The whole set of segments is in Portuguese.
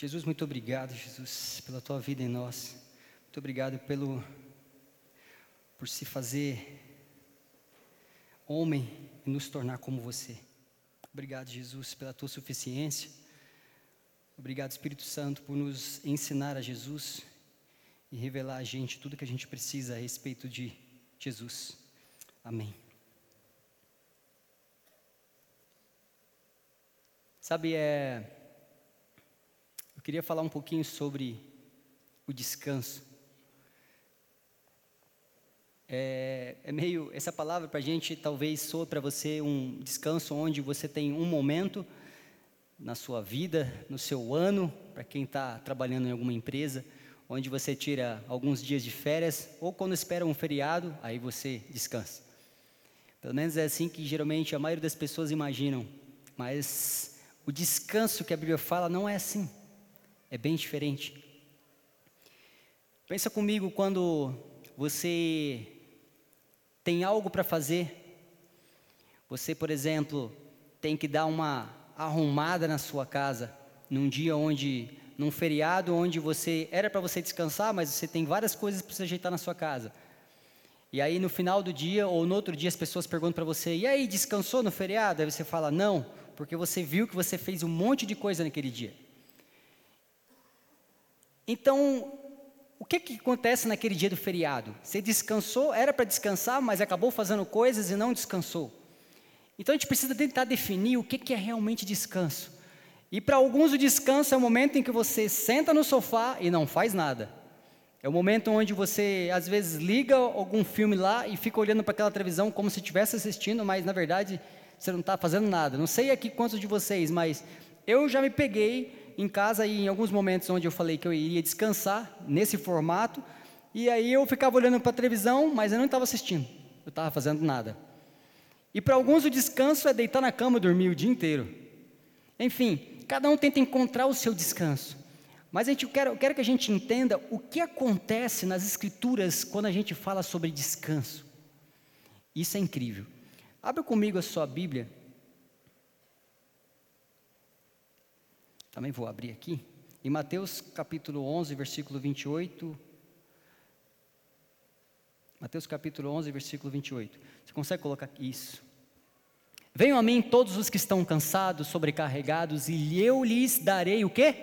Jesus, muito obrigado, Jesus, pela tua vida em nós. Muito obrigado pelo por se fazer homem e nos tornar como você. Obrigado, Jesus, pela tua suficiência. Obrigado, Espírito Santo, por nos ensinar a Jesus e revelar a gente tudo que a gente precisa a respeito de Jesus. Amém. Sabe, é, eu queria falar um pouquinho sobre o descanso. É, é meio, essa palavra para a gente talvez soa para você um descanso onde você tem um momento na sua vida, no seu ano, para quem está trabalhando em alguma empresa, onde você tira alguns dias de férias, ou quando espera um feriado, aí você descansa. Pelo menos é assim que geralmente a maioria das pessoas imaginam, mas o descanso que a Bíblia fala não é assim, é bem diferente. Pensa comigo quando você tem algo para fazer, você, por exemplo, tem que dar uma arrumada na sua casa, num dia onde, num feriado onde você era para você descansar, mas você tem várias coisas para você ajeitar na sua casa. E aí no final do dia ou no outro dia as pessoas perguntam para você: "E aí, descansou no feriado?" Aí você fala: "Não, porque você viu que você fez um monte de coisa naquele dia". Então, o que, que acontece naquele dia do feriado? Você descansou, era para descansar, mas acabou fazendo coisas e não descansou. Então a gente precisa tentar definir o que, que é realmente descanso. E para alguns o descanso é o momento em que você senta no sofá e não faz nada. É o momento onde você às vezes liga algum filme lá e fica olhando para aquela televisão como se estivesse assistindo, mas na verdade você não está fazendo nada. Não sei aqui quantos de vocês, mas eu já me peguei em casa e em alguns momentos onde eu falei que eu iria descansar nesse formato, e aí eu ficava olhando para a televisão, mas eu não estava assistindo, eu estava fazendo nada. E para alguns o descanso é deitar na cama e dormir o dia inteiro. Enfim, cada um tenta encontrar o seu descanso. Mas a gente, eu, quero, eu quero que a gente entenda o que acontece nas Escrituras quando a gente fala sobre descanso. Isso é incrível. Abra comigo a sua Bíblia. Também vou abrir aqui. Em Mateus capítulo 11, versículo 28. Mateus capítulo 11, versículo 28. Você consegue colocar isso? Venham a mim todos os que estão cansados, sobrecarregados, e eu lhes darei o quê?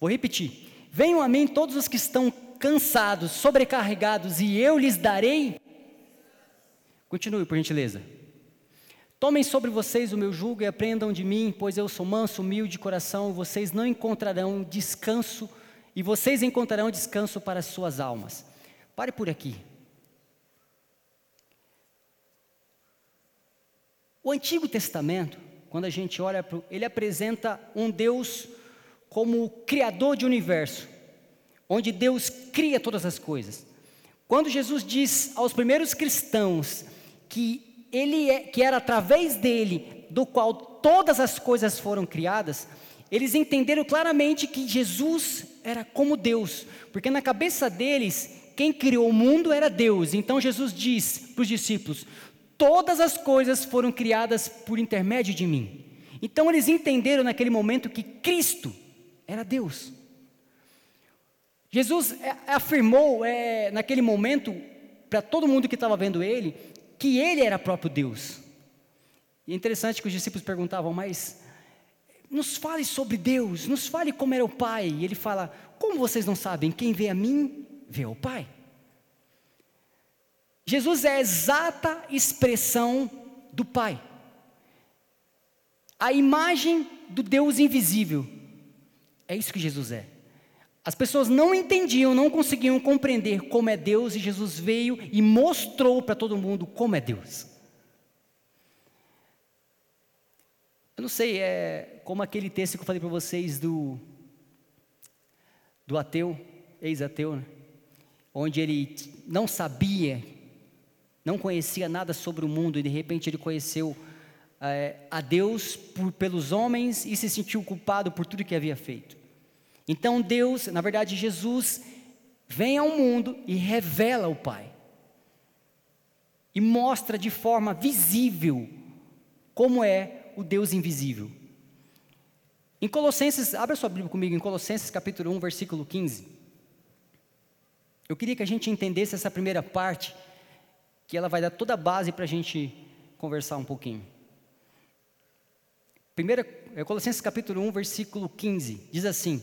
Vou repetir. Venham a mim todos os que estão cansados, sobrecarregados, e eu lhes darei. Continue, por gentileza. Tomem sobre vocês o meu jugo e aprendam de mim, pois eu sou manso, humilde de coração, vocês não encontrarão descanso, e vocês encontrarão descanso para as suas almas. Pare por aqui. O Antigo Testamento, quando a gente olha para ele apresenta um Deus como o criador de universo, onde Deus cria todas as coisas. Quando Jesus diz aos primeiros cristãos que ele é, que era através dele do qual todas as coisas foram criadas, eles entenderam claramente que Jesus era como Deus, porque na cabeça deles quem criou o mundo era Deus. Então Jesus diz para os discípulos: Todas as coisas foram criadas por intermédio de mim. Então eles entenderam naquele momento que Cristo era Deus. Jesus é, afirmou é, naquele momento, para todo mundo que estava vendo ele, que ele era próprio Deus. E é interessante que os discípulos perguntavam, mas nos fale sobre Deus, nos fale como era o Pai. E ele fala: Como vocês não sabem? Quem vê a mim, vê o Pai. Jesus é a exata expressão do Pai. A imagem do Deus invisível. É isso que Jesus é. As pessoas não entendiam, não conseguiam compreender como é Deus, e Jesus veio e mostrou para todo mundo como é Deus. Eu não sei, é como aquele texto que eu falei para vocês do, do ateu, ex-ateu, né? onde ele não sabia, não conhecia nada sobre o mundo e de repente ele conheceu é, a Deus por, pelos homens e se sentiu culpado por tudo que havia feito. Então Deus, na verdade Jesus, vem ao mundo e revela o Pai. E mostra de forma visível como é o Deus invisível. Em Colossenses, abra sua Bíblia comigo, em Colossenses capítulo 1, versículo 15. Eu queria que a gente entendesse essa primeira parte, que ela vai dar toda a base para a gente conversar um pouquinho. Primeira, é Colossenses capítulo 1, versículo 15, diz assim: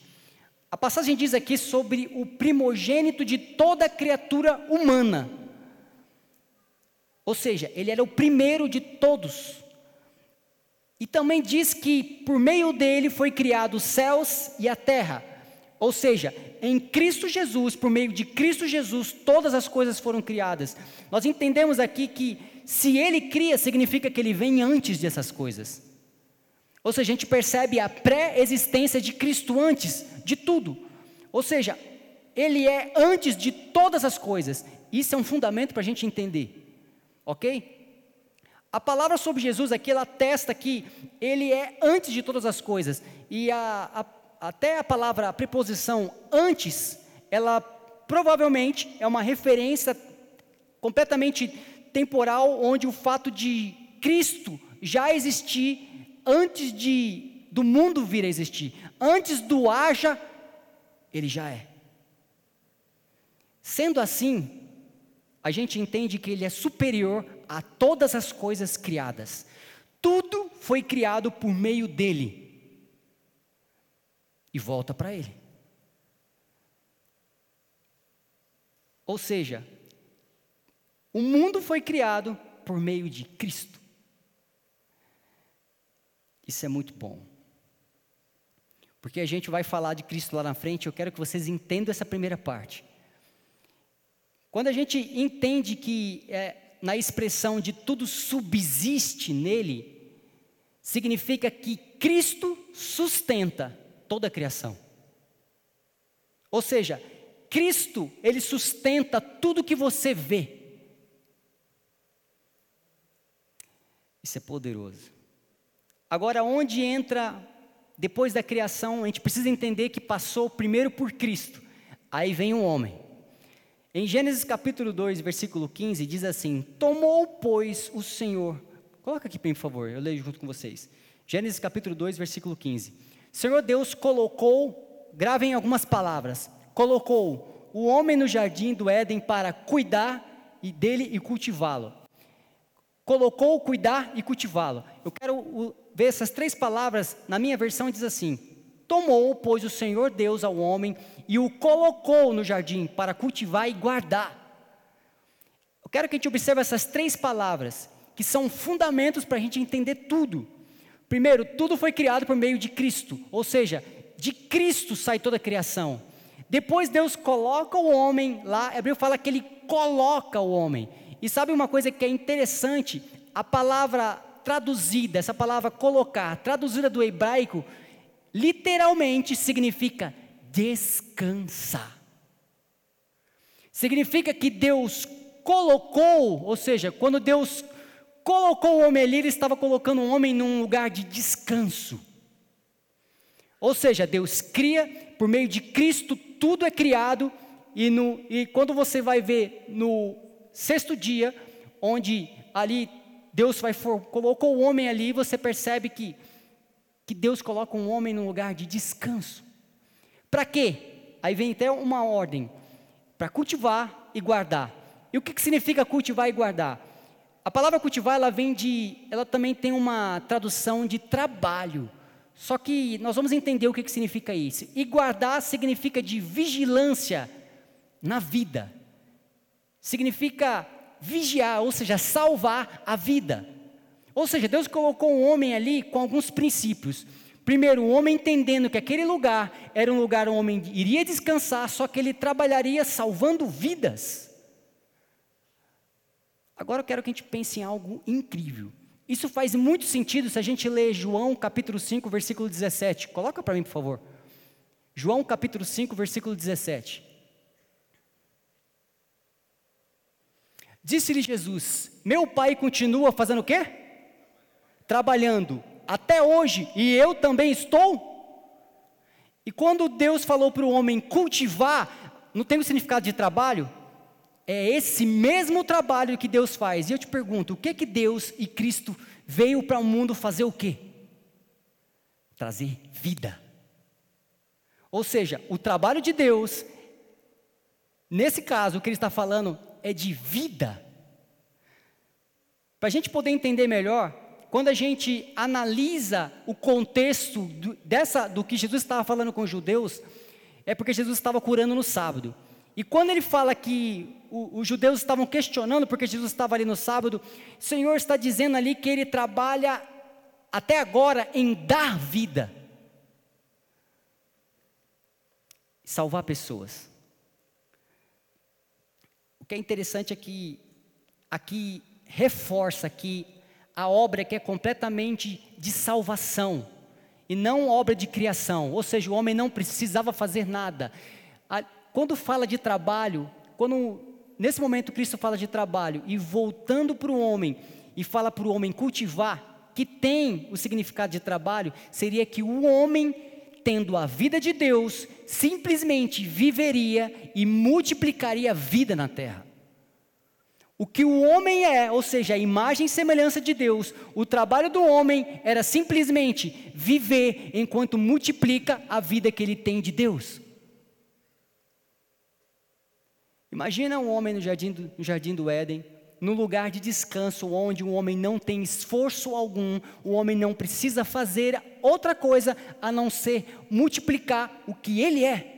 A passagem diz aqui sobre o primogênito de toda criatura humana. Ou seja, ele era o primeiro de todos. E também diz que por meio dele foi criado os céus e a terra. Ou seja, em Cristo Jesus, por meio de Cristo Jesus, todas as coisas foram criadas. Nós entendemos aqui que se ele cria, significa que ele vem antes dessas coisas. Ou seja, a gente percebe a pré-existência de Cristo antes de tudo. Ou seja, ele é antes de todas as coisas. Isso é um fundamento para a gente entender. Ok? A palavra sobre Jesus aqui, ela atesta que ele é antes de todas as coisas. E a, a, até a palavra, a preposição antes, ela provavelmente é uma referência completamente temporal, onde o fato de Cristo já existir antes de, do mundo vir a existir. Antes do haja, ele já é. Sendo assim, a gente entende que ele é superior a todas as coisas criadas. Tudo foi criado por meio dele. E volta para ele. Ou seja, o mundo foi criado por meio de Cristo. Isso é muito bom. Porque a gente vai falar de Cristo lá na frente, eu quero que vocês entendam essa primeira parte. Quando a gente entende que é, na expressão de tudo subsiste nele, significa que Cristo sustenta toda a criação. Ou seja, Cristo, ele sustenta tudo que você vê. Isso é poderoso. Agora, onde entra, depois da criação, a gente precisa entender que passou primeiro por Cristo, aí vem o homem. Em Gênesis capítulo 2, versículo 15, diz assim: Tomou, pois, o Senhor. Coloca aqui, por favor, eu leio junto com vocês. Gênesis capítulo 2, versículo 15. Senhor Deus colocou, gravem algumas palavras: colocou o homem no jardim do Éden para cuidar dele e cultivá-lo. Colocou, cuidar e cultivá-lo. Eu quero ver essas três palavras, na minha versão diz assim: Tomou, pois, o Senhor Deus ao homem e o colocou no jardim para cultivar e guardar. Eu quero que a gente observe essas três palavras, que são fundamentos para a gente entender tudo. Primeiro, tudo foi criado por meio de Cristo, ou seja, de Cristo sai toda a criação. Depois Deus coloca o homem lá, Hebreu fala que ele coloca o homem. E sabe uma coisa que é interessante? A palavra traduzida, essa palavra colocar, traduzida do hebraico, literalmente significa descansar. Significa que Deus colocou, ou seja, quando Deus colocou o homem ali, ele estava colocando o homem num lugar de descanso. Ou seja, Deus cria, por meio de Cristo, tudo é criado, e, no, e quando você vai ver no sexto dia, onde ali Deus vai colocou o homem ali, você percebe que, que Deus coloca um homem num lugar de descanso. Para quê? Aí vem até uma ordem: para cultivar e guardar. E o que, que significa cultivar e guardar? A palavra cultivar, ela vem de, ela também tem uma tradução de trabalho. Só que nós vamos entender o que, que significa isso. E guardar significa de vigilância na vida. Significa vigiar, ou seja, salvar a vida. Ou seja, Deus colocou um homem ali com alguns princípios. Primeiro, o homem entendendo que aquele lugar era um lugar onde o homem iria descansar, só que ele trabalharia salvando vidas. Agora eu quero que a gente pense em algo incrível. Isso faz muito sentido se a gente ler João capítulo 5, versículo 17. Coloca para mim, por favor. João capítulo 5, versículo 17. Disse-lhe Jesus: Meu pai continua fazendo o quê? Trabalhando até hoje, e eu também estou. E quando Deus falou para o homem cultivar, não tem o significado de trabalho? É esse mesmo trabalho que Deus faz. E eu te pergunto, o que que Deus e Cristo veio para o mundo fazer o quê? Trazer vida. Ou seja, o trabalho de Deus, nesse caso, o que ele está falando é de vida. Para a gente poder entender melhor, quando a gente analisa o contexto do, dessa, do que Jesus estava falando com os judeus, é porque Jesus estava curando no sábado. E quando ele fala que o, os judeus estavam questionando porque Jesus estava ali no sábado, o Senhor está dizendo ali que ele trabalha até agora em dar vida, salvar pessoas. Que é interessante é que aqui reforça que a obra que é completamente de salvação e não obra de criação, ou seja, o homem não precisava fazer nada. Quando fala de trabalho, quando nesse momento Cristo fala de trabalho e voltando para o homem e fala para o homem cultivar, que tem o significado de trabalho, seria que o homem, tendo a vida de Deus, simplesmente viveria e multiplicaria a vida na terra. O que o homem é, ou seja, a imagem e semelhança de Deus, o trabalho do homem era simplesmente viver enquanto multiplica a vida que ele tem de Deus. Imagina um homem no jardim, do, no jardim do Éden, no lugar de descanso, onde o homem não tem esforço algum, o homem não precisa fazer outra coisa a não ser multiplicar o que ele é.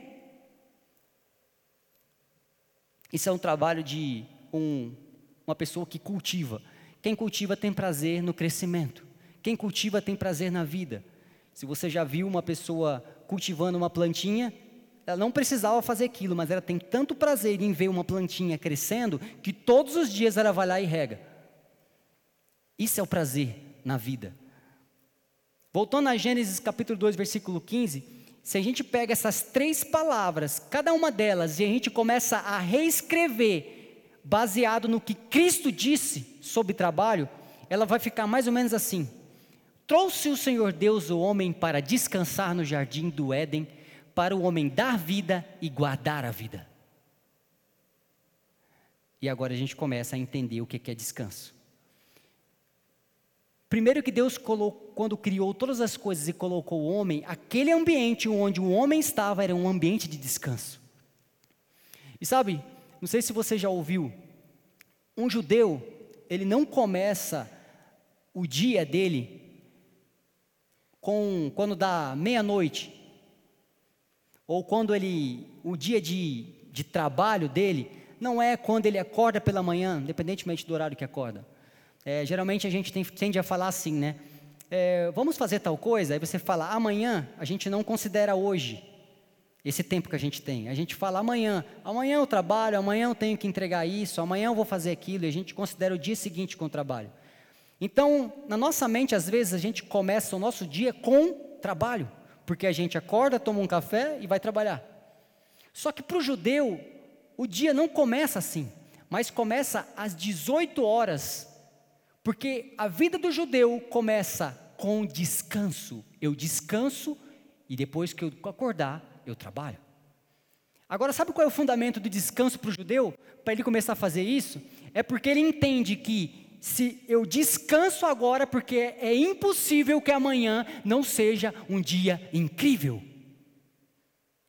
Isso é um trabalho de um uma pessoa que cultiva. Quem cultiva tem prazer no crescimento. Quem cultiva tem prazer na vida. Se você já viu uma pessoa cultivando uma plantinha, ela não precisava fazer aquilo, mas ela tem tanto prazer em ver uma plantinha crescendo que todos os dias ela vai lá e rega. Isso é o prazer na vida. Voltando a Gênesis capítulo 2, versículo 15, se a gente pega essas três palavras, cada uma delas, e a gente começa a reescrever baseado no que Cristo disse sobre trabalho, ela vai ficar mais ou menos assim: Trouxe o Senhor Deus o homem para descansar no jardim do Éden, para o homem dar vida e guardar a vida. E agora a gente começa a entender o que é descanso. Primeiro que Deus colocou, quando criou todas as coisas e colocou o homem, aquele ambiente onde o homem estava era um ambiente de descanso. E sabe, não sei se você já ouviu. Um judeu, ele não começa o dia dele com quando dá meia-noite ou quando ele o dia de, de trabalho dele não é quando ele acorda pela manhã, independentemente do horário que acorda. É, geralmente a gente tem, tende a falar assim, né? É, vamos fazer tal coisa, aí você fala, amanhã a gente não considera hoje esse tempo que a gente tem. A gente fala amanhã, amanhã eu trabalho, amanhã eu tenho que entregar isso, amanhã eu vou fazer aquilo, e a gente considera o dia seguinte com o trabalho. Então, na nossa mente, às vezes, a gente começa o nosso dia com trabalho, porque a gente acorda, toma um café e vai trabalhar. Só que para o judeu, o dia não começa assim, mas começa às 18 horas, porque a vida do judeu começa com descanso. Eu descanso e depois que eu acordar, eu trabalho. Agora, sabe qual é o fundamento do descanso para o judeu? Para ele começar a fazer isso? É porque ele entende que se eu descanso agora, porque é impossível que amanhã não seja um dia incrível.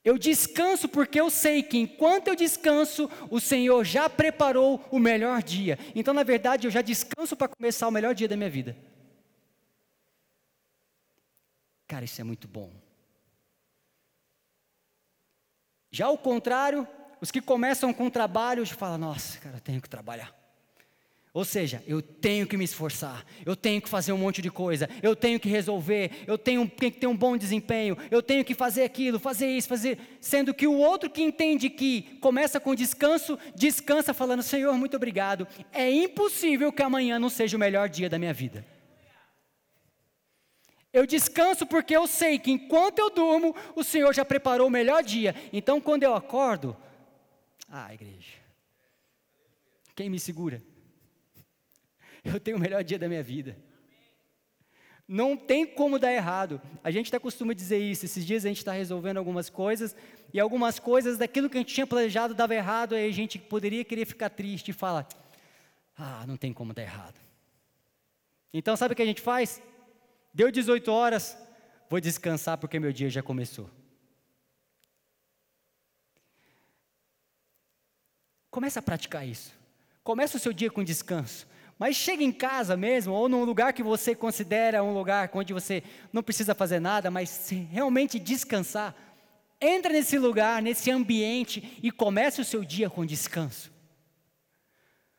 Eu descanso porque eu sei que enquanto eu descanso, o Senhor já preparou o melhor dia. Então, na verdade, eu já descanso para começar o melhor dia da minha vida. Cara, isso é muito bom. Já ao contrário, os que começam com trabalho falam: Nossa, cara, eu tenho que trabalhar. Ou seja, eu tenho que me esforçar, eu tenho que fazer um monte de coisa, eu tenho que resolver, eu tenho, tenho que ter um bom desempenho, eu tenho que fazer aquilo, fazer isso, fazer. Sendo que o outro que entende que começa com descanso, descansa falando: Senhor, muito obrigado. É impossível que amanhã não seja o melhor dia da minha vida. Eu descanso porque eu sei que enquanto eu durmo, o Senhor já preparou o melhor dia. Então, quando eu acordo, ah, igreja, quem me segura? Eu tenho o melhor dia da minha vida. Não tem como dar errado. A gente está acostumado a dizer isso. Esses dias a gente está resolvendo algumas coisas e algumas coisas daquilo que a gente tinha planejado dava errado, aí a gente poderia querer ficar triste e falar: Ah, não tem como dar errado. Então sabe o que a gente faz? Deu 18 horas, vou descansar porque meu dia já começou. Começa a praticar isso. Começa o seu dia com descanso. Mas chega em casa mesmo, ou num lugar que você considera um lugar onde você não precisa fazer nada, mas realmente descansar. Entra nesse lugar, nesse ambiente e comece o seu dia com descanso.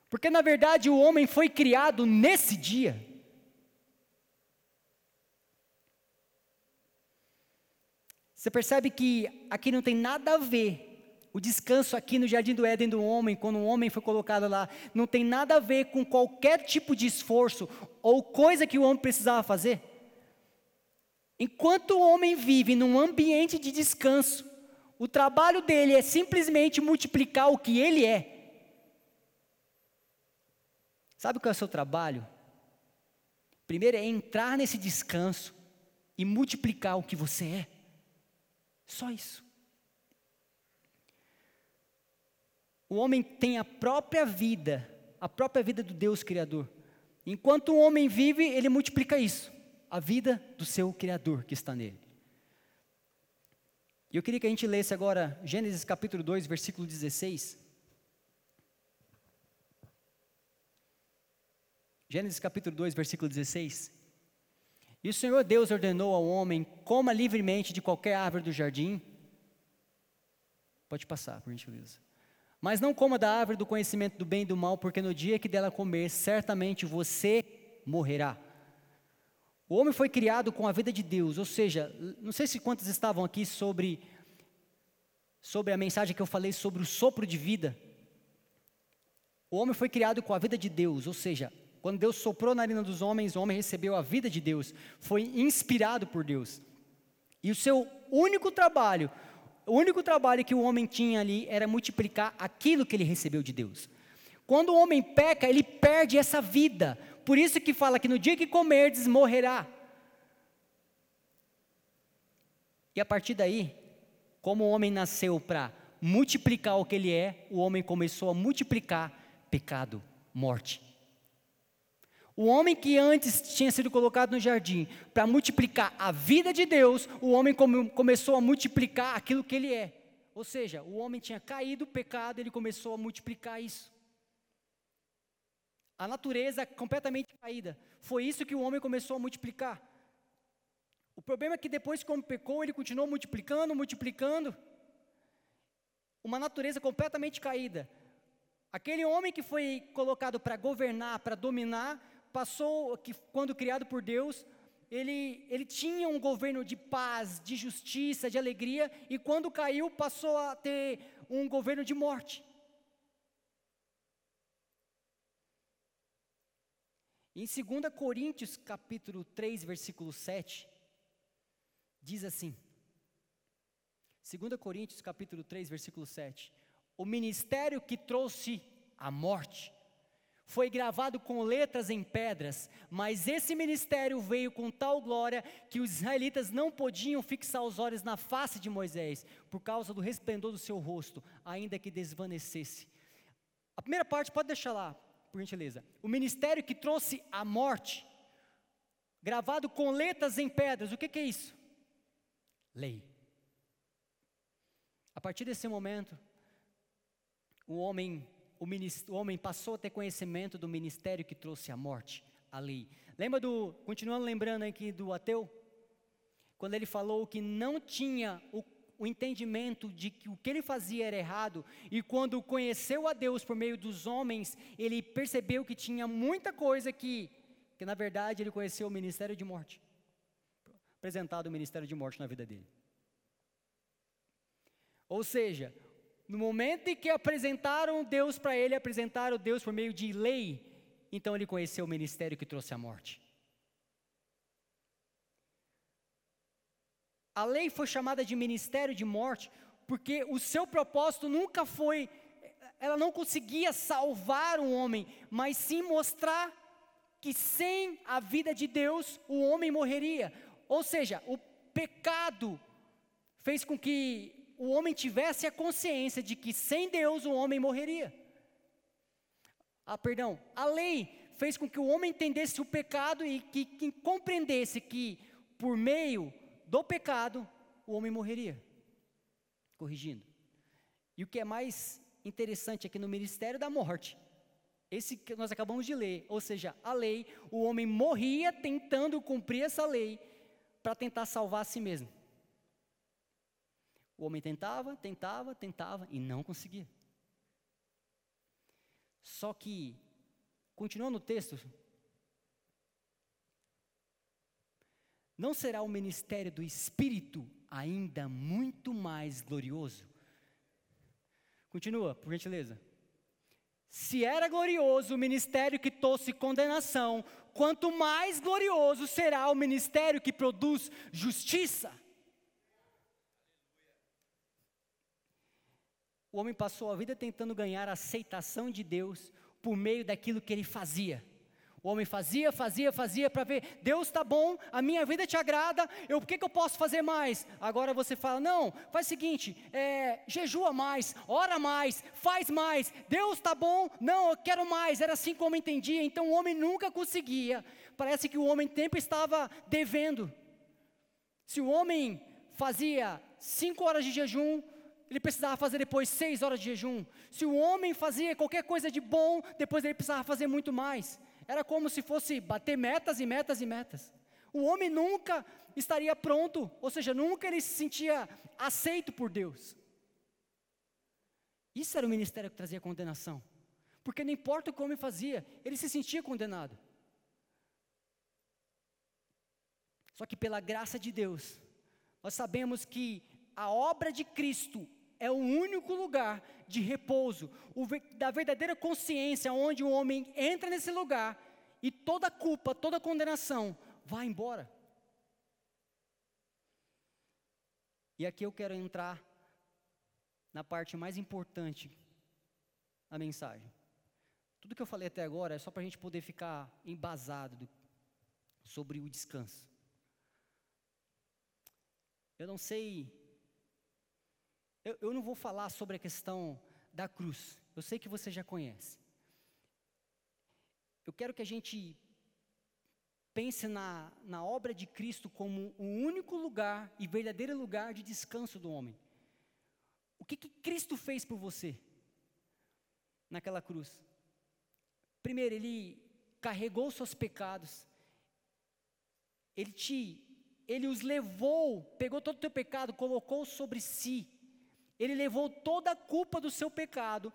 Porque na verdade o homem foi criado nesse dia. Você percebe que aqui não tem nada a ver o descanso aqui no jardim do Éden do homem, quando o homem foi colocado lá, não tem nada a ver com qualquer tipo de esforço ou coisa que o homem precisava fazer. Enquanto o homem vive num ambiente de descanso, o trabalho dele é simplesmente multiplicar o que ele é. Sabe qual é o seu trabalho? Primeiro é entrar nesse descanso e multiplicar o que você é. Só isso. O homem tem a própria vida, a própria vida do Deus Criador. Enquanto o homem vive, ele multiplica isso, a vida do seu Criador que está nele. E eu queria que a gente lesse agora Gênesis capítulo 2, versículo 16. Gênesis capítulo 2, versículo 16. E o Senhor Deus ordenou ao homem: coma livremente de qualquer árvore do jardim. Pode passar, por gentileza. Mas não coma da árvore do conhecimento do bem e do mal, porque no dia que dela comer, certamente você morrerá. O homem foi criado com a vida de Deus, ou seja, não sei se quantos estavam aqui sobre sobre a mensagem que eu falei sobre o sopro de vida. O homem foi criado com a vida de Deus, ou seja, quando Deus soprou na narina dos homens, o homem recebeu a vida de Deus, foi inspirado por Deus. E o seu único trabalho o único trabalho que o homem tinha ali era multiplicar aquilo que ele recebeu de Deus. Quando o homem peca, ele perde essa vida. Por isso que fala que no dia que comerdes, morrerá. E a partir daí, como o homem nasceu para multiplicar o que ele é, o homem começou a multiplicar pecado, morte. O homem que antes tinha sido colocado no jardim para multiplicar a vida de Deus, o homem come, começou a multiplicar aquilo que ele é. Ou seja, o homem tinha caído, pecado, ele começou a multiplicar isso. A natureza completamente caída. Foi isso que o homem começou a multiplicar. O problema é que depois, como pecou, ele continuou multiplicando, multiplicando. Uma natureza completamente caída. Aquele homem que foi colocado para governar, para dominar, passou, que quando criado por Deus, ele, ele tinha um governo de paz, de justiça, de alegria, e quando caiu, passou a ter um governo de morte. Em 2 Coríntios, capítulo 3, versículo 7, diz assim: 2 Coríntios, capítulo 3, versículo 7: O ministério que trouxe a morte foi gravado com letras em pedras, mas esse ministério veio com tal glória que os israelitas não podiam fixar os olhos na face de Moisés, por causa do resplendor do seu rosto, ainda que desvanecesse. A primeira parte pode deixar lá, por gentileza. O ministério que trouxe a morte, gravado com letras em pedras, o que, que é isso? Lei. A partir desse momento, o homem o, o homem passou a ter conhecimento do ministério que trouxe a morte, a lei. Lembra do, continuando lembrando aqui do ateu? Quando ele falou que não tinha o, o entendimento de que o que ele fazia era errado, e quando conheceu a Deus por meio dos homens, ele percebeu que tinha muita coisa que, que na verdade ele conheceu o ministério de morte apresentado o ministério de morte na vida dele. Ou seja, no momento em que apresentaram Deus para ele, apresentaram Deus por meio de lei, então ele conheceu o ministério que trouxe a morte. A lei foi chamada de ministério de morte porque o seu propósito nunca foi, ela não conseguia salvar o homem, mas sim mostrar que sem a vida de Deus o homem morreria. Ou seja, o pecado fez com que o homem tivesse a consciência de que sem Deus o homem morreria. Ah, perdão, a lei fez com que o homem entendesse o pecado e que, que compreendesse que por meio do pecado o homem morreria. Corrigindo. E o que é mais interessante aqui no ministério da morte, esse que nós acabamos de ler, ou seja, a lei, o homem morria tentando cumprir essa lei para tentar salvar a si mesmo. O homem tentava, tentava, tentava e não conseguia. Só que, continuando o texto, não será o ministério do Espírito ainda muito mais glorioso? Continua, por gentileza. Se era glorioso o ministério que trouxe condenação, quanto mais glorioso será o ministério que produz justiça. O homem passou a vida tentando ganhar a aceitação de Deus por meio daquilo que ele fazia. O homem fazia, fazia, fazia para ver, Deus está bom, a minha vida te agrada, eu, o que, que eu posso fazer mais? Agora você fala, não, faz o seguinte, é, jejua mais, ora mais, faz mais, Deus está bom, não, eu quero mais, era assim como entendia, então o homem nunca conseguia, parece que o homem sempre estava devendo. Se o homem fazia cinco horas de jejum, ele precisava fazer depois seis horas de jejum. Se o homem fazia qualquer coisa de bom, depois ele precisava fazer muito mais. Era como se fosse bater metas e metas e metas. O homem nunca estaria pronto, ou seja, nunca ele se sentia aceito por Deus. Isso era o ministério que trazia condenação. Porque não importa o que o homem fazia, ele se sentia condenado. Só que pela graça de Deus, nós sabemos que a obra de Cristo é o único lugar de repouso, o, da verdadeira consciência, onde o homem entra nesse lugar e toda culpa, toda condenação vai embora. E aqui eu quero entrar na parte mais importante da mensagem. Tudo que eu falei até agora é só para a gente poder ficar embasado do, sobre o descanso. Eu não sei eu, eu não vou falar sobre a questão da cruz, eu sei que você já conhece. Eu quero que a gente pense na, na obra de Cristo como o único lugar e verdadeiro lugar de descanso do homem. O que, que Cristo fez por você naquela cruz? Primeiro, Ele carregou seus pecados, Ele te, Ele os levou, pegou todo o teu pecado, colocou sobre si, ele levou toda a culpa do seu pecado,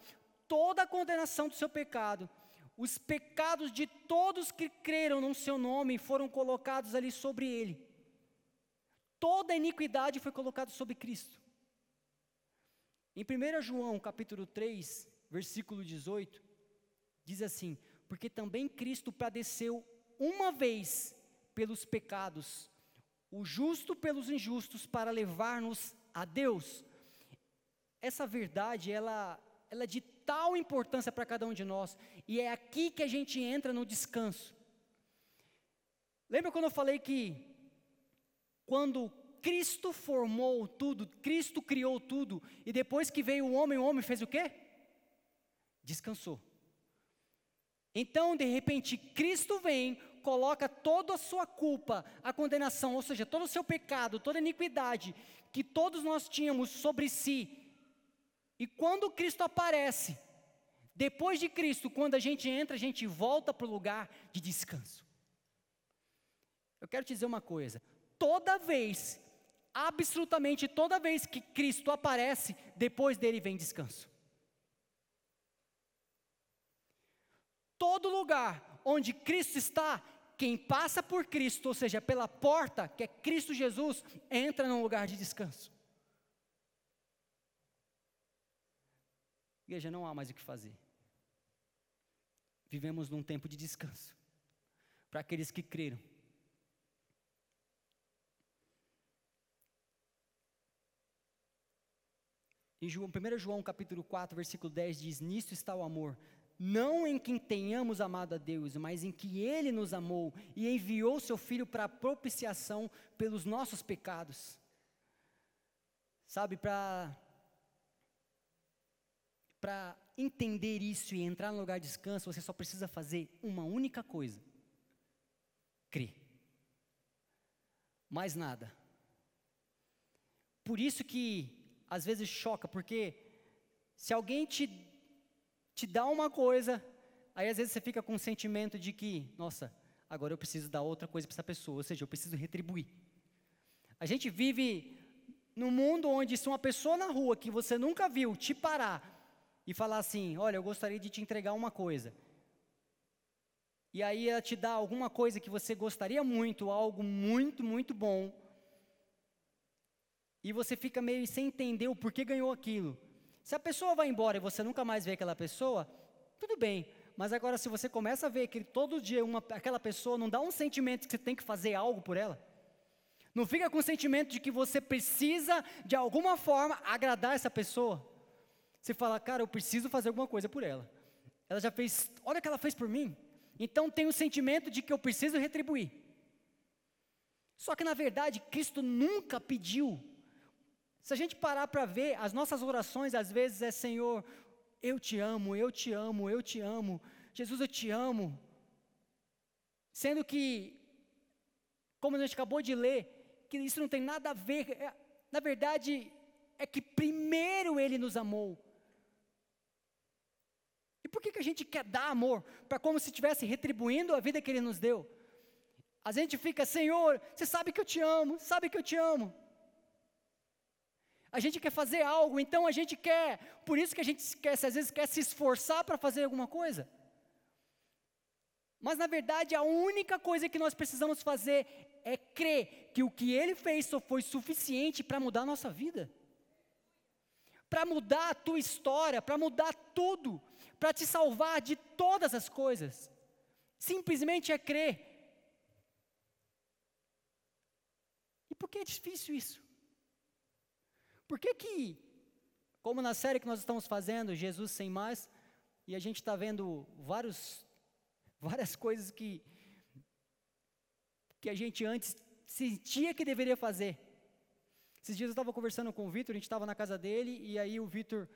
toda a condenação do seu pecado. Os pecados de todos que creram no seu nome foram colocados ali sobre ele. Toda a iniquidade foi colocada sobre Cristo. Em 1 João, capítulo 3, versículo 18, diz assim: Porque também Cristo padeceu uma vez pelos pecados, o justo pelos injustos, para levar-nos a Deus essa verdade, ela, ela é de tal importância para cada um de nós, e é aqui que a gente entra no descanso. Lembra quando eu falei que quando Cristo formou tudo, Cristo criou tudo, e depois que veio o homem, o homem fez o quê? Descansou. Então, de repente, Cristo vem, coloca toda a sua culpa, a condenação, ou seja, todo o seu pecado, toda a iniquidade que todos nós tínhamos sobre si, e quando Cristo aparece, depois de Cristo, quando a gente entra, a gente volta para o lugar de descanso. Eu quero te dizer uma coisa: toda vez, absolutamente toda vez que Cristo aparece, depois dele vem descanso. Todo lugar onde Cristo está, quem passa por Cristo, ou seja, pela porta, que é Cristo Jesus, entra num lugar de descanso. Igreja, não há mais o que fazer. Vivemos num tempo de descanso para aqueles que creram. Em João, 1 João capítulo 4, versículo 10 diz: Nisto está o amor, não em quem tenhamos amado a Deus, mas em que Ele nos amou e enviou Seu Filho para propiciação pelos nossos pecados. Sabe, para para entender isso e entrar no lugar de descanso, você só precisa fazer uma única coisa: crer. Mais nada. Por isso que às vezes choca, porque se alguém te, te dá uma coisa, aí às vezes você fica com um sentimento de que, nossa, agora eu preciso dar outra coisa para essa pessoa, ou seja, eu preciso retribuir. A gente vive num mundo onde se uma pessoa na rua que você nunca viu te parar e falar assim: Olha, eu gostaria de te entregar uma coisa. E aí ela te dá alguma coisa que você gostaria muito, algo muito, muito bom. E você fica meio sem entender o porquê ganhou aquilo. Se a pessoa vai embora e você nunca mais vê aquela pessoa, tudo bem. Mas agora, se você começa a ver que todo dia uma, aquela pessoa não dá um sentimento que você tem que fazer algo por ela, não fica com o sentimento de que você precisa, de alguma forma, agradar essa pessoa. Você fala, cara, eu preciso fazer alguma coisa por ela. Ela já fez, olha o que ela fez por mim. Então tem o sentimento de que eu preciso retribuir. Só que na verdade, Cristo nunca pediu. Se a gente parar para ver, as nossas orações às vezes é Senhor, eu te amo, eu te amo, eu te amo. Jesus, eu te amo. Sendo que, como a gente acabou de ler, que isso não tem nada a ver. É, na verdade, é que primeiro Ele nos amou por que, que a gente quer dar amor? Para como se estivesse retribuindo a vida que Ele nos deu. A gente fica, Senhor, você sabe que eu te amo, sabe que eu te amo. A gente quer fazer algo, então a gente quer, por isso que a gente quer, às vezes quer se esforçar para fazer alguma coisa. Mas na verdade a única coisa que nós precisamos fazer é crer que o que Ele fez só foi suficiente para mudar a nossa vida. Para mudar a tua história, para mudar tudo para te salvar de todas as coisas. Simplesmente é crer. E por que é difícil isso? Por que que, como na série que nós estamos fazendo, Jesus sem mais, e a gente está vendo vários, várias coisas que, que a gente antes sentia que deveria fazer. Esses dias eu estava conversando com o Vitor, a gente estava na casa dele, e aí o Vitor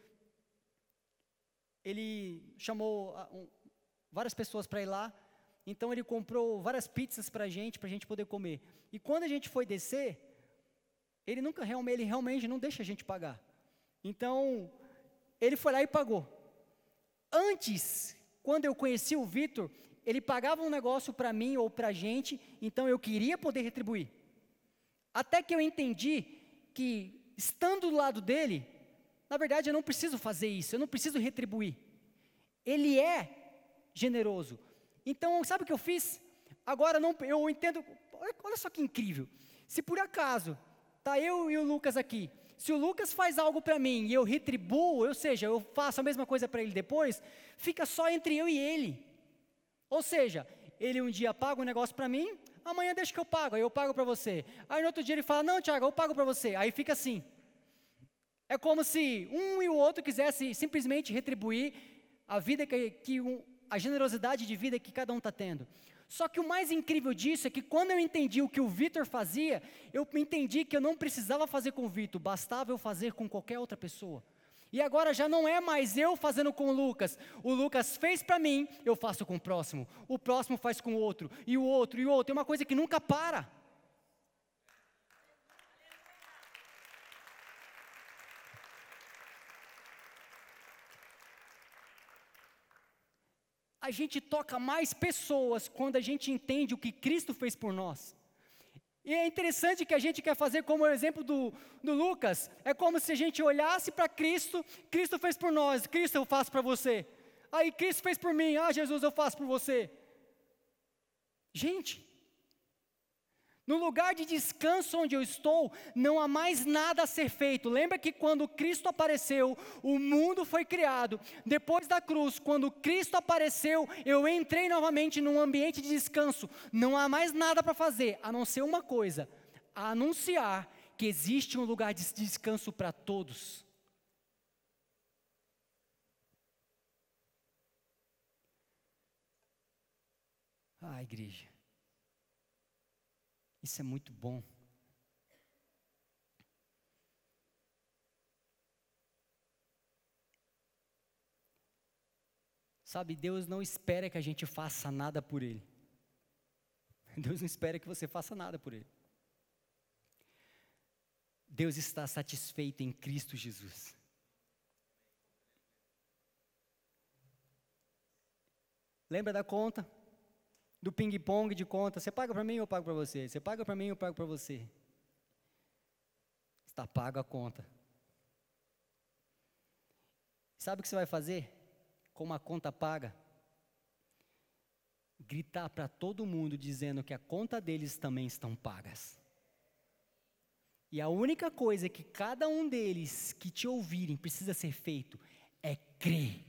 ele chamou ah, várias pessoas para ir lá, então ele comprou várias pizzas para a gente, para a gente poder comer. E quando a gente foi descer, ele nunca realmente, ele realmente não deixa a gente pagar. Então, ele foi lá e pagou. Antes, quando eu conheci o Vitor, ele pagava um negócio para mim ou para a gente, então eu queria poder retribuir. Até que eu entendi que, estando do lado dele, na verdade, eu não preciso fazer isso, eu não preciso retribuir. Ele é generoso. Então, sabe o que eu fiz? Agora não, eu entendo. Olha só que incrível. Se por acaso tá eu e o Lucas aqui, se o Lucas faz algo para mim e eu retribuo, ou seja, eu faço a mesma coisa para ele depois, fica só entre eu e ele. Ou seja, ele um dia paga um negócio para mim, amanhã deixa que eu pago, aí eu pago para você. Aí no outro dia ele fala: "Não, Tiago, eu pago para você". Aí fica assim. É como se um e o outro quisesse simplesmente retribuir a vida que, que um, a generosidade de vida que cada um está tendo. Só que o mais incrível disso é que quando eu entendi o que o Vitor fazia, eu entendi que eu não precisava fazer com o Vitor, bastava eu fazer com qualquer outra pessoa. E agora já não é mais eu fazendo com o Lucas. O Lucas fez para mim, eu faço com o próximo. O próximo faz com o outro, e o outro, e o outro. É uma coisa que nunca para. A gente toca mais pessoas quando a gente entende o que Cristo fez por nós. E é interessante que a gente quer fazer como o exemplo do, do Lucas. É como se a gente olhasse para Cristo, Cristo fez por nós, Cristo eu faço para você. Aí Cristo fez por mim, ah Jesus eu faço por você. Gente, no lugar de descanso onde eu estou, não há mais nada a ser feito. Lembra que quando Cristo apareceu, o mundo foi criado. Depois da cruz, quando Cristo apareceu, eu entrei novamente num ambiente de descanso. Não há mais nada para fazer, a não ser uma coisa: anunciar que existe um lugar de descanso para todos. Ah, igreja. Isso é muito bom. Sabe, Deus não espera que a gente faça nada por Ele. Deus não espera que você faça nada por Ele. Deus está satisfeito em Cristo Jesus. Lembra da conta? Do ping-pong de conta. Você paga para mim eu pago para você? Você paga para mim eu pago para você? Está pago a conta. Sabe o que você vai fazer? Com uma conta paga? Gritar para todo mundo dizendo que a conta deles também estão pagas. E a única coisa que cada um deles que te ouvirem precisa ser feito é crer.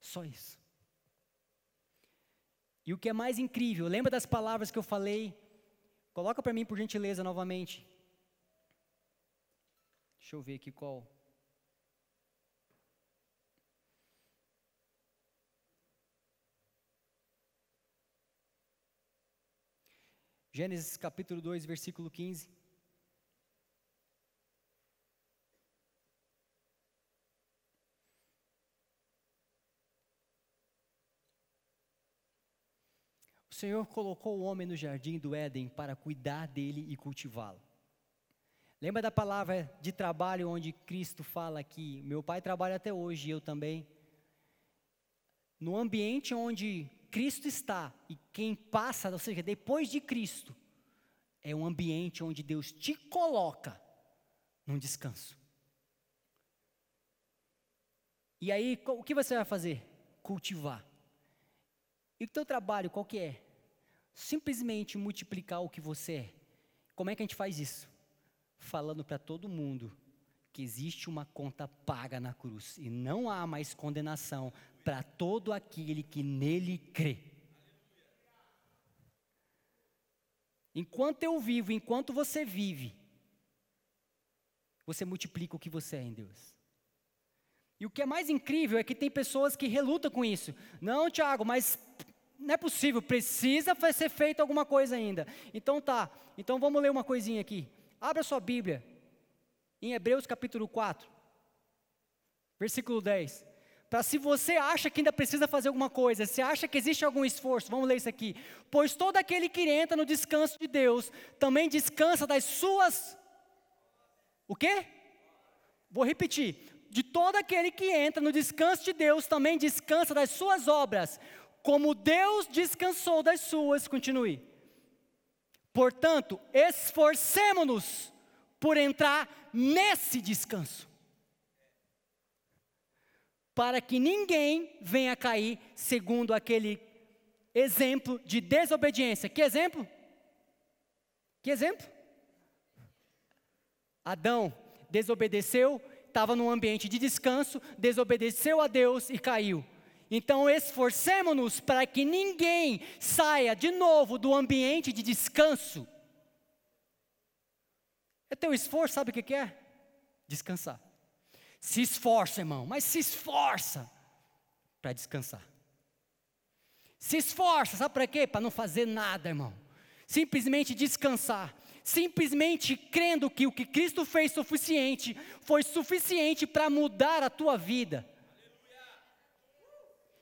Só isso. E o que é mais incrível, lembra das palavras que eu falei? Coloca para mim, por gentileza, novamente. Deixa eu ver aqui qual. Gênesis capítulo 2, versículo 15. Senhor colocou o homem no jardim do Éden para cuidar dele e cultivá-lo. Lembra da palavra de trabalho onde Cristo fala aqui: Meu pai trabalha até hoje e eu também. No ambiente onde Cristo está e quem passa, ou seja, depois de Cristo, é um ambiente onde Deus te coloca num descanso. E aí, o que você vai fazer? Cultivar. E o teu trabalho, qual que é? Simplesmente multiplicar o que você é. Como é que a gente faz isso? Falando para todo mundo que existe uma conta paga na cruz e não há mais condenação para todo aquele que nele crê. Enquanto eu vivo, enquanto você vive, você multiplica o que você é em Deus. E o que é mais incrível é que tem pessoas que relutam com isso. Não, Tiago, mas não é possível, precisa ser feito alguma coisa ainda. Então tá, então vamos ler uma coisinha aqui. Abra sua Bíblia, em Hebreus capítulo 4, versículo 10. Para se você acha que ainda precisa fazer alguma coisa, se acha que existe algum esforço, vamos ler isso aqui. Pois todo aquele que entra no descanso de Deus, também descansa das suas. O quê? Vou repetir. De todo aquele que entra no descanso de Deus, também descansa das suas obras, como Deus descansou das suas. Continue. Portanto, esforcemos-nos por entrar nesse descanso. Para que ninguém venha cair segundo aquele exemplo de desobediência. Que exemplo? Que exemplo? Adão desobedeceu, estava num ambiente de descanso, desobedeceu a Deus e caiu. Então esforcemos-nos para que ninguém saia de novo do ambiente de descanso é teu esforço, sabe o que é? Descansar. Se esforça, irmão, mas se esforça para descansar. Se esforça, sabe para quê? Para não fazer nada, irmão. Simplesmente descansar. Simplesmente crendo que o que Cristo fez suficiente, foi suficiente para mudar a tua vida.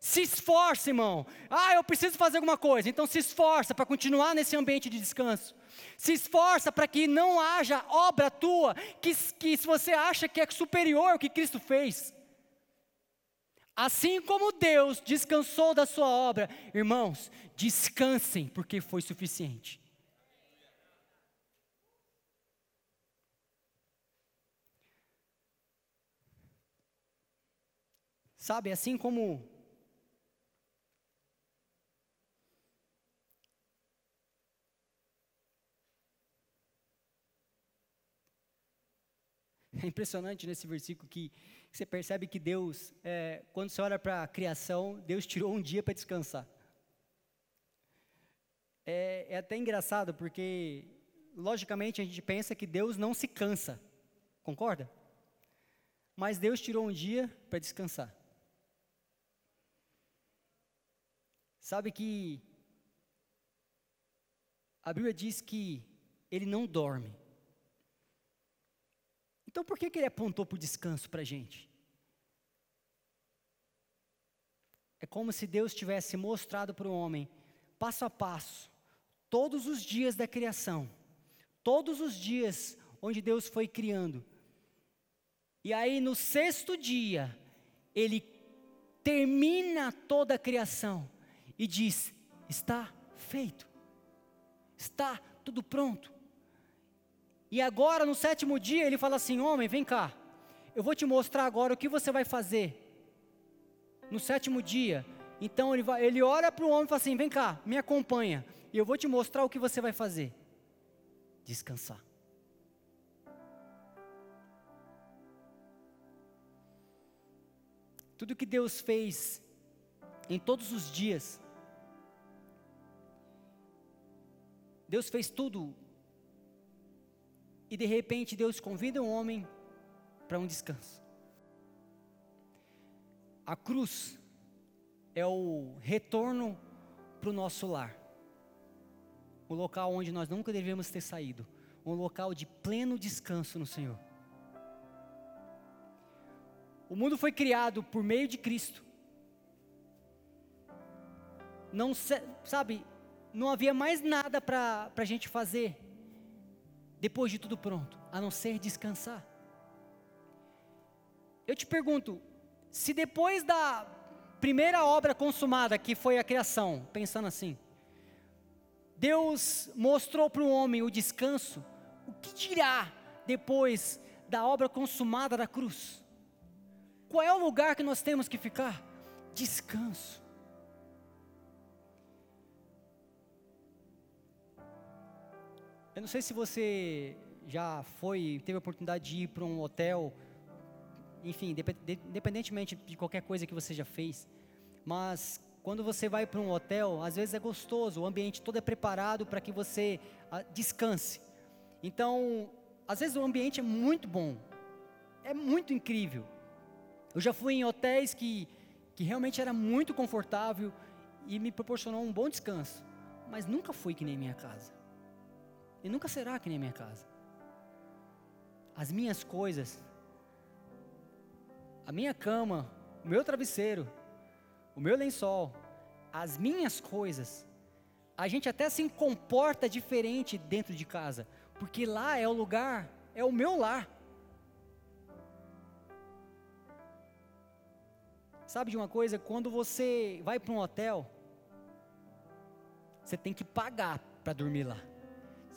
Se esforça, irmão. Ah, eu preciso fazer alguma coisa. Então se esforça para continuar nesse ambiente de descanso. Se esforça para que não haja obra tua que, que se você acha que é superior ao que Cristo fez. Assim como Deus descansou da sua obra, irmãos, descansem, porque foi suficiente. Sabe, assim como É impressionante nesse versículo que você percebe que Deus, é, quando você olha para a criação, Deus tirou um dia para descansar. É, é até engraçado porque, logicamente, a gente pensa que Deus não se cansa, concorda? Mas Deus tirou um dia para descansar. Sabe que a Bíblia diz que ele não dorme. Então por que, que ele apontou para o descanso para a gente? É como se Deus tivesse mostrado para o homem, passo a passo, todos os dias da criação, todos os dias onde Deus foi criando. E aí no sexto dia, ele termina toda a criação e diz: está feito, está tudo pronto. E agora, no sétimo dia, ele fala assim: Homem, vem cá, eu vou te mostrar agora o que você vai fazer. No sétimo dia, então ele, vai, ele olha para o homem e fala assim: Vem cá, me acompanha, e eu vou te mostrar o que você vai fazer. Descansar. Tudo que Deus fez em todos os dias, Deus fez tudo e de repente Deus convida um homem para um descanso. A cruz é o retorno para o nosso lar, o local onde nós nunca devemos ter saído, um local de pleno descanso no Senhor. O mundo foi criado por meio de Cristo. Não sabe, não havia mais nada para a gente fazer depois de tudo pronto, a não ser descansar. Eu te pergunto, se depois da primeira obra consumada, que foi a criação, pensando assim, Deus mostrou para o homem o descanso, o que dirá depois da obra consumada da cruz? Qual é o lugar que nós temos que ficar? Descanso. Eu não sei se você já foi, teve a oportunidade de ir para um hotel, enfim, independentemente de qualquer coisa que você já fez, mas quando você vai para um hotel, às vezes é gostoso, o ambiente todo é preparado para que você ah, descanse. Então, às vezes o ambiente é muito bom, é muito incrível. Eu já fui em hotéis que, que realmente era muito confortável e me proporcionou um bom descanso, mas nunca fui que nem minha casa. E nunca será que nem minha casa. As minhas coisas, a minha cama, o meu travesseiro, o meu lençol, as minhas coisas, a gente até se comporta diferente dentro de casa, porque lá é o lugar, é o meu lar. Sabe de uma coisa? Quando você vai para um hotel, você tem que pagar para dormir lá.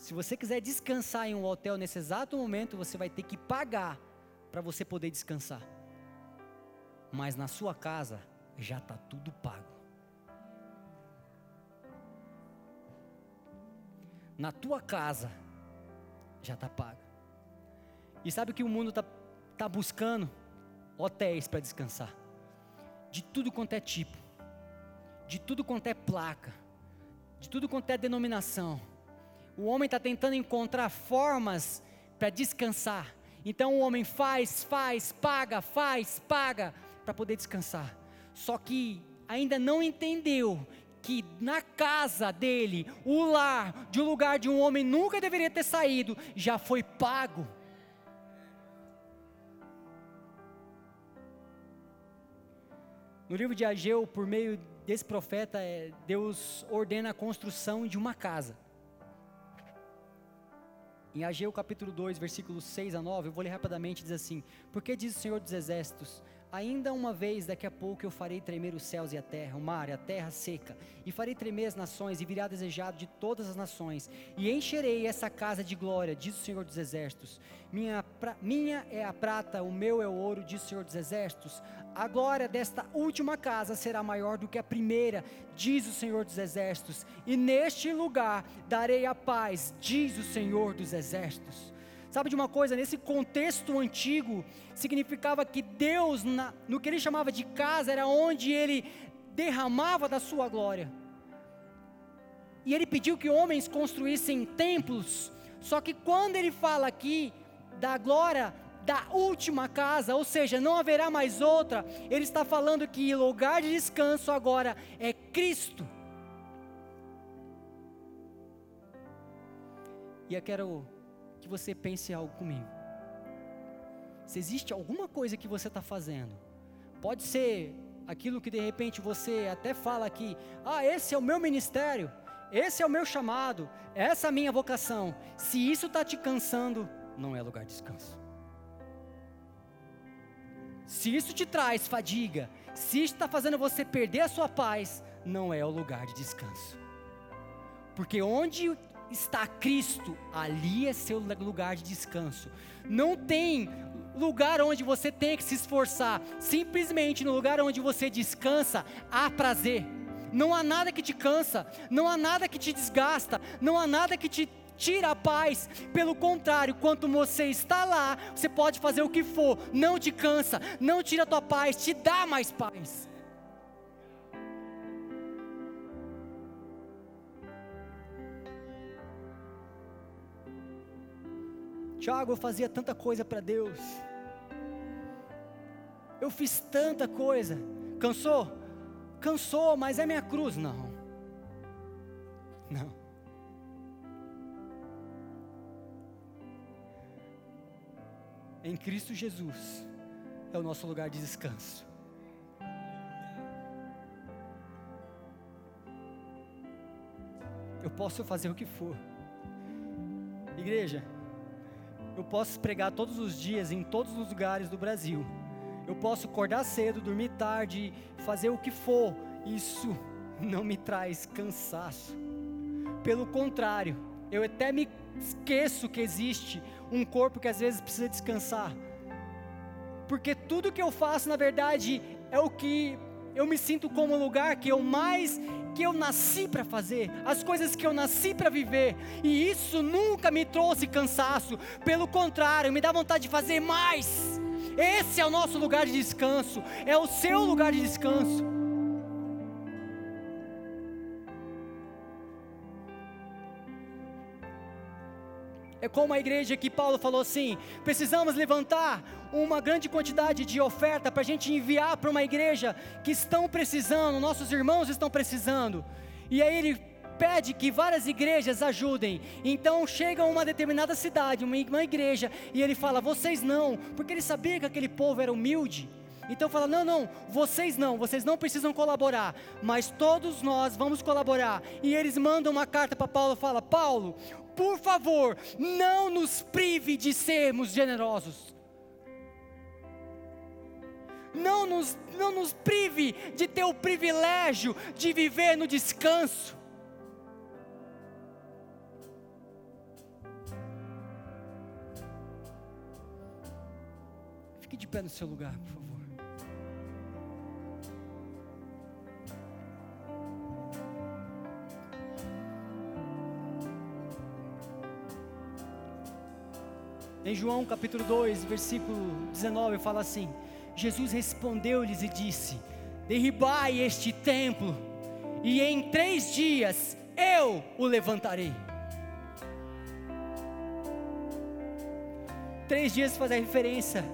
Se você quiser descansar em um hotel nesse exato momento, você vai ter que pagar para você poder descansar. Mas na sua casa já está tudo pago. Na tua casa já está pago. E sabe o que o mundo está tá buscando? Hotéis para descansar. De tudo quanto é tipo. De tudo quanto é placa. De tudo quanto é denominação o homem está tentando encontrar formas para descansar. Então o homem faz, faz, paga, faz, paga para poder descansar. Só que ainda não entendeu que na casa dele, o lar, de um lugar de um homem nunca deveria ter saído, já foi pago. No livro de Ageu, por meio desse profeta, é, Deus ordena a construção de uma casa. Em Ageu capítulo 2, versículos 6 a 9, eu vou ler rapidamente, diz assim: Porque diz o Senhor dos Exércitos: Ainda uma vez, daqui a pouco, eu farei tremer os céus e a terra, o mar e a terra seca, e farei tremer as nações, e virá desejado de todas as nações, e encherei essa casa de glória, diz o Senhor dos Exércitos. Minha, pra, minha é a prata, o meu é o ouro, diz o Senhor dos Exércitos. A glória desta última casa será maior do que a primeira, diz o Senhor dos Exércitos. E neste lugar darei a paz, diz o Senhor dos Exércitos. Sabe de uma coisa? Nesse contexto antigo, significava que Deus, na, no que ele chamava de casa, era onde ele derramava da sua glória. E ele pediu que homens construíssem templos, só que quando ele fala aqui da glória da última casa, ou seja, não haverá mais outra, ele está falando que lugar de descanso agora é Cristo. E eu quero que você pense algo comigo. Se existe alguma coisa que você está fazendo, pode ser aquilo que de repente você até fala aqui: ah, esse é o meu ministério, esse é o meu chamado, essa é a minha vocação. Se isso está te cansando, não é lugar de descanso. Se isso te traz fadiga, se isso está fazendo você perder a sua paz, não é o lugar de descanso. Porque onde está Cristo, ali é seu lugar de descanso. Não tem lugar onde você tem que se esforçar, simplesmente no lugar onde você descansa, há prazer. Não há nada que te cansa, não há nada que te desgasta, não há nada que te tira a paz. Pelo contrário, quando você está lá, você pode fazer o que for, não te cansa, não tira a tua paz, te dá mais paz. Tiago, eu fazia tanta coisa para Deus. Eu fiz tanta coisa. Cansou? Cansou, mas é minha cruz. Não. Não. Em Cristo Jesus é o nosso lugar de descanso. Eu posso fazer o que for. Igreja, eu posso pregar todos os dias em todos os lugares do Brasil. Eu posso acordar cedo, dormir tarde, fazer o que for. Isso não me traz cansaço. Pelo contrário, eu até me esqueço que existe um corpo que às vezes precisa descansar. Porque tudo que eu faço, na verdade, é o que eu me sinto como o lugar que eu mais que eu nasci para fazer, as coisas que eu nasci para viver, e isso nunca me trouxe cansaço, pelo contrário, me dá vontade de fazer mais. Esse é o nosso lugar de descanso, é o seu lugar de descanso. É como a igreja que Paulo falou assim: precisamos levantar uma grande quantidade de oferta para a gente enviar para uma igreja que estão precisando, nossos irmãos estão precisando. E aí ele pede que várias igrejas ajudem. Então chega uma determinada cidade, uma igreja, e ele fala: vocês não, porque ele sabia que aquele povo era humilde. Então fala: não, não, vocês não, vocês não precisam colaborar, mas todos nós vamos colaborar. E eles mandam uma carta para Paulo, fala: Paulo, por favor, não nos prive de sermos generosos não nos, não nos prive de ter o privilégio de viver no descanso. Fique de pé no seu lugar, por favor. Em João capítulo 2, versículo 19, fala assim: Jesus respondeu-lhes e disse: Derribai este templo, e em três dias eu o levantarei. Três dias faz a referência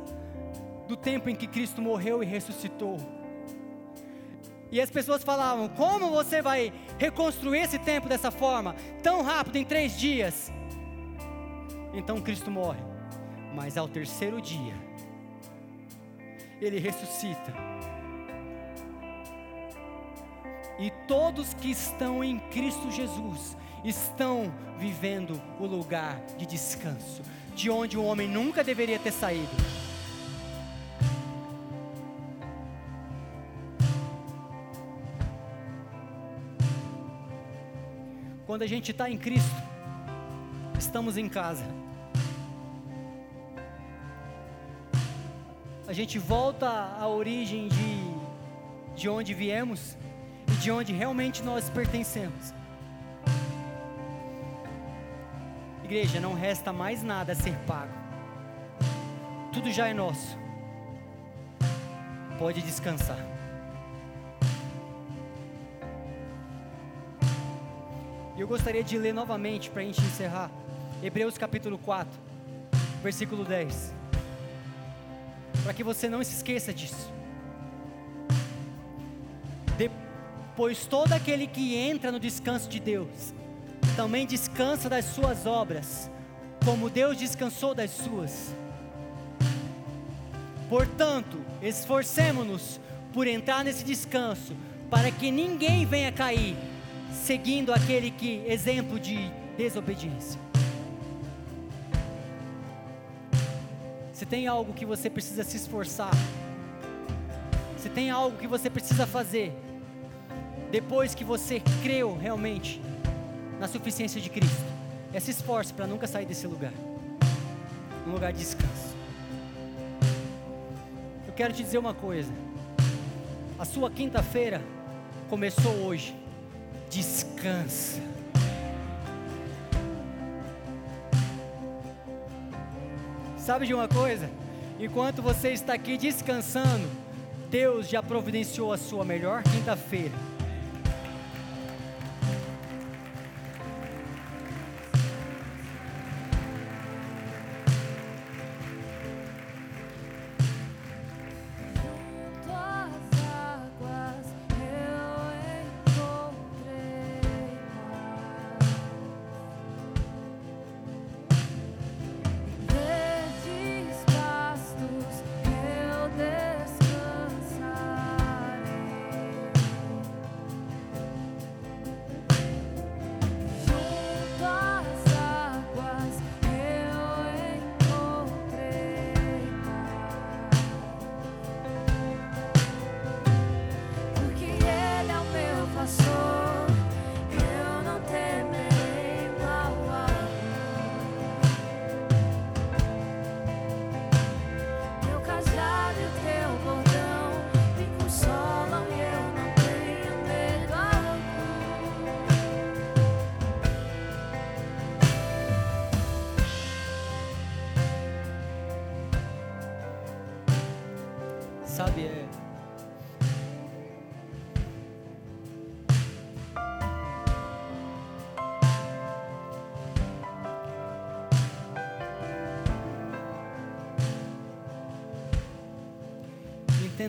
do tempo em que Cristo morreu e ressuscitou. E as pessoas falavam: Como você vai reconstruir esse templo dessa forma, tão rápido, em três dias? Então Cristo morre, mas ao terceiro dia, ele ressuscita. E todos que estão em Cristo Jesus estão vivendo o lugar de descanso, de onde o homem nunca deveria ter saído. Quando a gente está em Cristo, estamos em casa. A gente volta à origem de, de onde viemos e de onde realmente nós pertencemos. Igreja, não resta mais nada a ser pago, tudo já é nosso, pode descansar. E eu gostaria de ler novamente para a gente encerrar, Hebreus capítulo 4, versículo 10 para que você não se esqueça disso. Depois todo aquele que entra no descanso de Deus também descansa das suas obras, como Deus descansou das suas. Portanto, esforcemo-nos por entrar nesse descanso, para que ninguém venha cair, seguindo aquele que exemplo de desobediência. Tem algo que você precisa se esforçar, se tem algo que você precisa fazer, depois que você creu realmente na suficiência de Cristo, é se esforce para nunca sair desse lugar. Um lugar de descanso. Eu quero te dizer uma coisa: a sua quinta-feira começou hoje, descansa. Sabe de uma coisa? Enquanto você está aqui descansando, Deus já providenciou a sua melhor quinta-feira.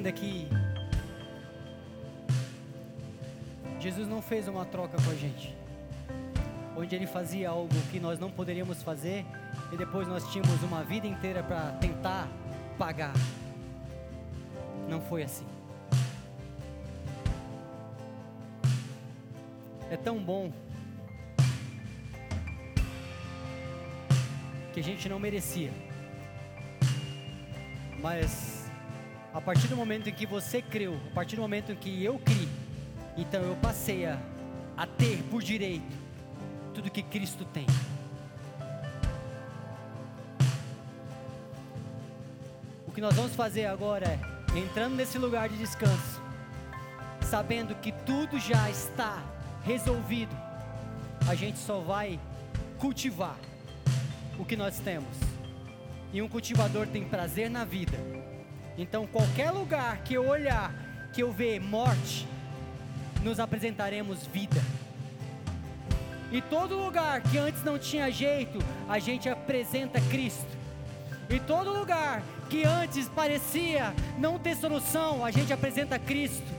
Entenda que Jesus não fez uma troca com a gente, onde ele fazia algo que nós não poderíamos fazer e depois nós tínhamos uma vida inteira para tentar pagar. Não foi assim. É tão bom que a gente não merecia. Mas a partir do momento em que você creu, a partir do momento em que eu criei, então eu passei a, a ter por direito tudo que Cristo tem. O que nós vamos fazer agora é entrando nesse lugar de descanso, sabendo que tudo já está resolvido, a gente só vai cultivar o que nós temos. E um cultivador tem prazer na vida. Então, qualquer lugar que eu olhar, que eu ver morte, nos apresentaremos vida. E todo lugar que antes não tinha jeito, a gente apresenta Cristo. E todo lugar que antes parecia não ter solução, a gente apresenta Cristo.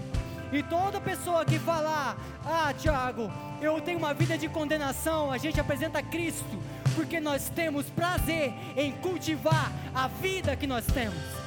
E toda pessoa que falar, ah, Tiago, eu tenho uma vida de condenação, a gente apresenta Cristo, porque nós temos prazer em cultivar a vida que nós temos.